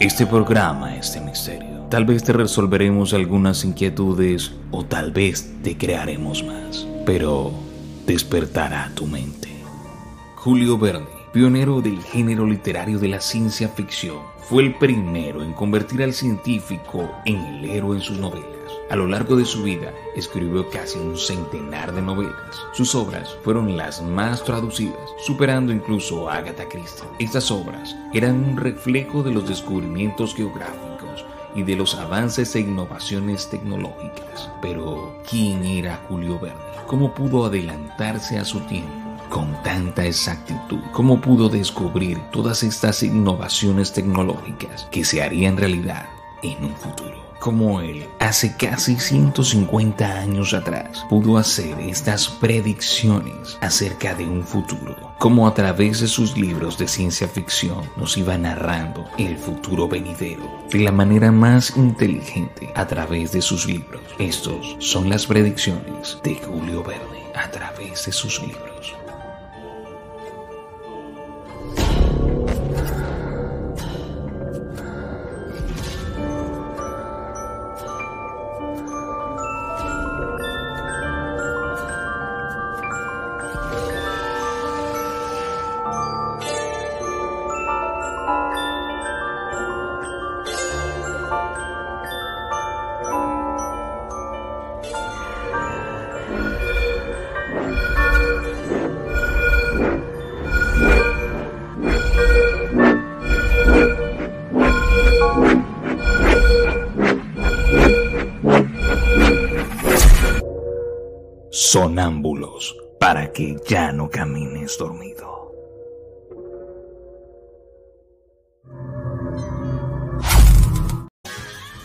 Este programa es de misterio. Tal vez te resolveremos algunas inquietudes o tal vez te crearemos más, pero despertará tu mente. Julio Verne, pionero del género literario de la ciencia ficción, fue el primero en convertir al científico en el héroe en sus novelas. A lo largo de su vida, escribió casi un centenar de novelas. Sus obras fueron las más traducidas, superando incluso a Agatha Christie. Estas obras eran un reflejo de los descubrimientos geográficos y de los avances e innovaciones tecnológicas. Pero, ¿quién era Julio Verne? ¿Cómo pudo adelantarse a su tiempo? Con tanta exactitud? ¿Cómo pudo descubrir todas estas innovaciones tecnológicas que se harían realidad en un futuro? como él, hace casi 150 años atrás, pudo hacer estas predicciones acerca de un futuro, como a través de sus libros de ciencia ficción nos iba narrando el futuro venidero de la manera más inteligente a través de sus libros. Estos son las predicciones de Julio Verne a través de sus libros. Sonámbulos para que ya no camines dormido.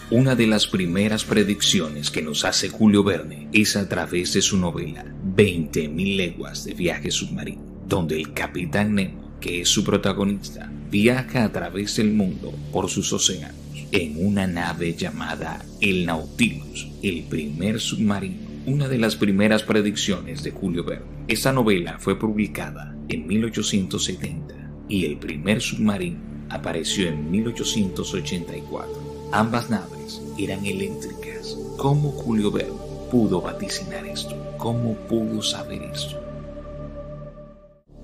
Una de las primeras predicciones que nos hace Julio Verne es a través de su novela 20.000 leguas de viaje submarino, donde el capitán Nemo, que es su protagonista, viaja a través del mundo por sus océanos en una nave llamada el Nautilus, el primer submarino una de las primeras predicciones de Julio Verne. Esta novela fue publicada en 1870 y el primer submarino apareció en 1884. Ambas naves eran eléctricas. ¿Cómo Julio Verne pudo vaticinar esto? ¿Cómo pudo saber esto?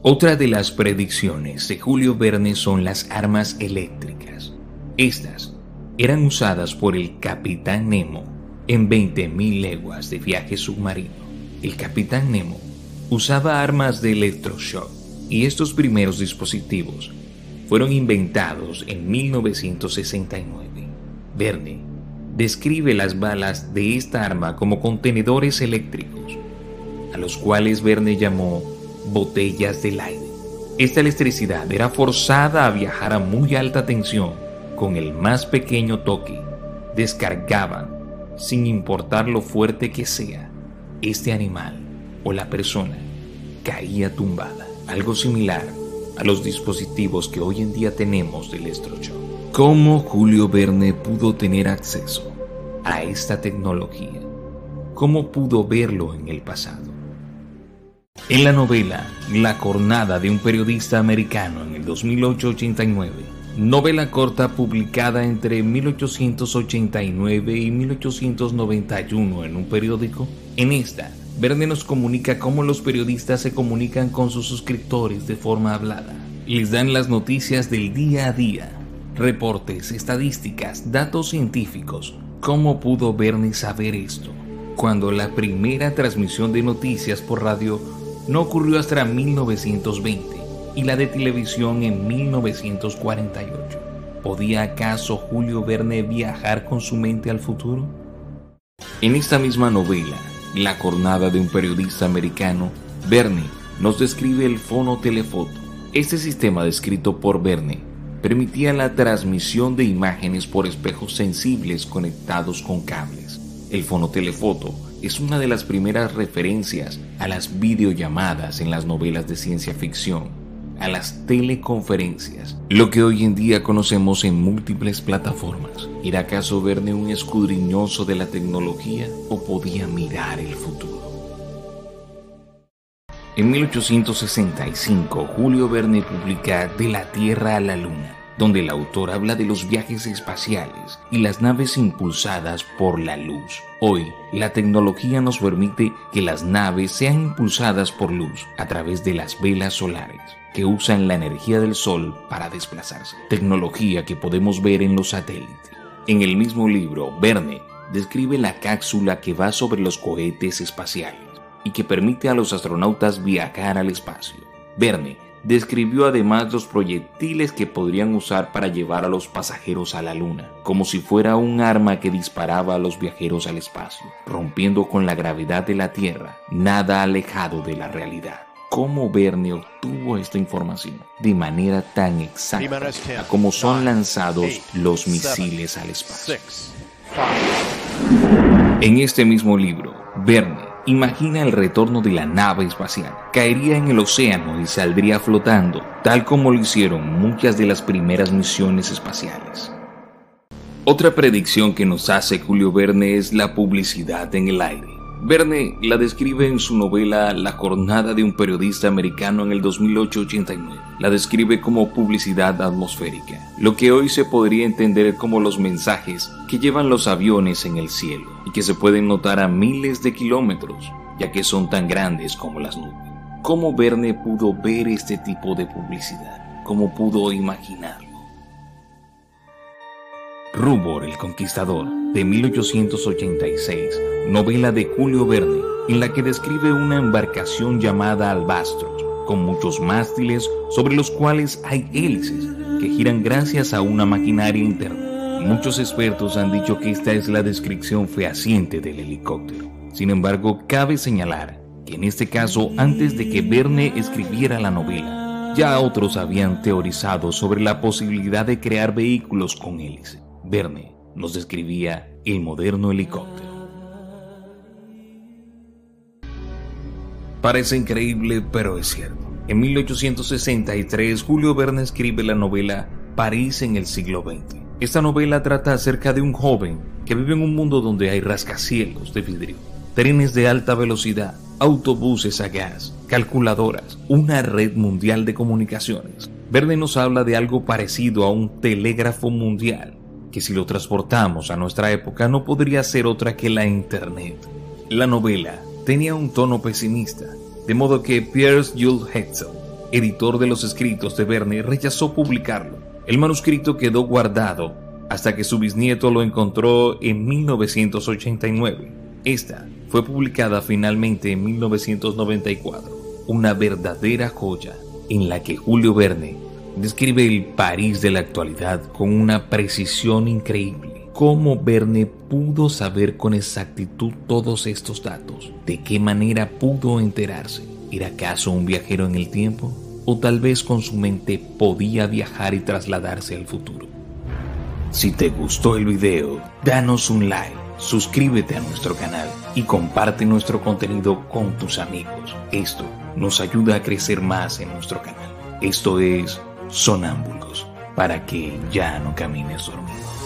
Otra de las predicciones de Julio Verne son las armas eléctricas. Estas eran usadas por el capitán Nemo en 20.000 leguas de viaje submarino, el capitán Nemo usaba armas de electroshock y estos primeros dispositivos fueron inventados en 1969. Verne describe las balas de esta arma como contenedores eléctricos, a los cuales Verne llamó botellas del aire. Esta electricidad era forzada a viajar a muy alta tensión con el más pequeño toque. Descargaban sin importar lo fuerte que sea, este animal o la persona caía tumbada. Algo similar a los dispositivos que hoy en día tenemos del estrocho. ¿Cómo Julio Verne pudo tener acceso a esta tecnología? ¿Cómo pudo verlo en el pasado? En la novela La cornada de un periodista americano en el 2008-89, novela corta publicada entre 1889 y 1891 en un periódico. En esta, Verne nos comunica cómo los periodistas se comunican con sus suscriptores de forma hablada. Les dan las noticias del día a día, reportes, estadísticas, datos científicos. ¿Cómo pudo Verne saber esto? Cuando la primera transmisión de noticias por radio no ocurrió hasta 1920 y la de televisión en 1948. ¿Podía acaso Julio Verne viajar con su mente al futuro? En esta misma novela, La jornada de un periodista americano, Verne nos describe el fonotelefoto. Este sistema descrito por Verne permitía la transmisión de imágenes por espejos sensibles conectados con cables. El fonotelefoto es una de las primeras referencias a las videollamadas en las novelas de ciencia ficción a las teleconferencias, lo que hoy en día conocemos en múltiples plataformas. ¿Era acaso Verne un escudriñoso de la tecnología o podía mirar el futuro? En 1865, Julio Verne publica De la Tierra a la Luna, donde el autor habla de los viajes espaciales y las naves impulsadas por la luz. Hoy, la tecnología nos permite que las naves sean impulsadas por luz a través de las velas solares, que usan la energía del sol para desplazarse, tecnología que podemos ver en los satélites. En el mismo libro, Verne describe la cápsula que va sobre los cohetes espaciales y que permite a los astronautas viajar al espacio. Verne describió además los proyectiles que podrían usar para llevar a los pasajeros a la Luna, como si fuera un arma que disparaba a los viajeros al espacio, rompiendo con la gravedad de la Tierra, nada alejado de la realidad. ¿Cómo Verne obtuvo esta información de manera tan exacta como son lanzados los misiles al espacio? En este mismo libro, Verne Imagina el retorno de la nave espacial. Caería en el océano y saldría flotando, tal como lo hicieron muchas de las primeras misiones espaciales. Otra predicción que nos hace Julio Verne es la publicidad en el aire. Verne la describe en su novela La jornada de un periodista americano en el 2008-89. La describe como publicidad atmosférica, lo que hoy se podría entender como los mensajes que llevan los aviones en el cielo y que se pueden notar a miles de kilómetros, ya que son tan grandes como las nubes. ¿Cómo Verne pudo ver este tipo de publicidad? ¿Cómo pudo imaginarlo? Rubor el Conquistador, de 1886, novela de Julio Verne, en la que describe una embarcación llamada Albastros, con muchos mástiles sobre los cuales hay hélices que giran gracias a una maquinaria interna. Muchos expertos han dicho que esta es la descripción fehaciente del helicóptero. Sin embargo, cabe señalar que en este caso, antes de que Verne escribiera la novela, ya otros habían teorizado sobre la posibilidad de crear vehículos con hélice. Verne nos describía el moderno helicóptero. Parece increíble, pero es cierto. En 1863, Julio Verne escribe la novela París en el siglo XX. Esta novela trata acerca de un joven que vive en un mundo donde hay rascacielos de vidrio, trenes de alta velocidad, autobuses a gas, calculadoras, una red mundial de comunicaciones. Verne nos habla de algo parecido a un telégrafo mundial que si lo transportamos a nuestra época no podría ser otra que la Internet. La novela tenía un tono pesimista, de modo que Pierce Jules Hetzel, editor de los escritos de Verne, rechazó publicarlo. El manuscrito quedó guardado hasta que su bisnieto lo encontró en 1989. Esta fue publicada finalmente en 1994, una verdadera joya en la que Julio Verne describe el París de la actualidad con una precisión increíble. ¿Cómo Verne pudo saber con exactitud todos estos datos? ¿De qué manera pudo enterarse? ¿Era acaso un viajero en el tiempo? ¿O tal vez con su mente podía viajar y trasladarse al futuro? Si te gustó el video, danos un like, suscríbete a nuestro canal y comparte nuestro contenido con tus amigos. Esto nos ayuda a crecer más en nuestro canal. Esto es sonámbulos para que ya no camines dormido.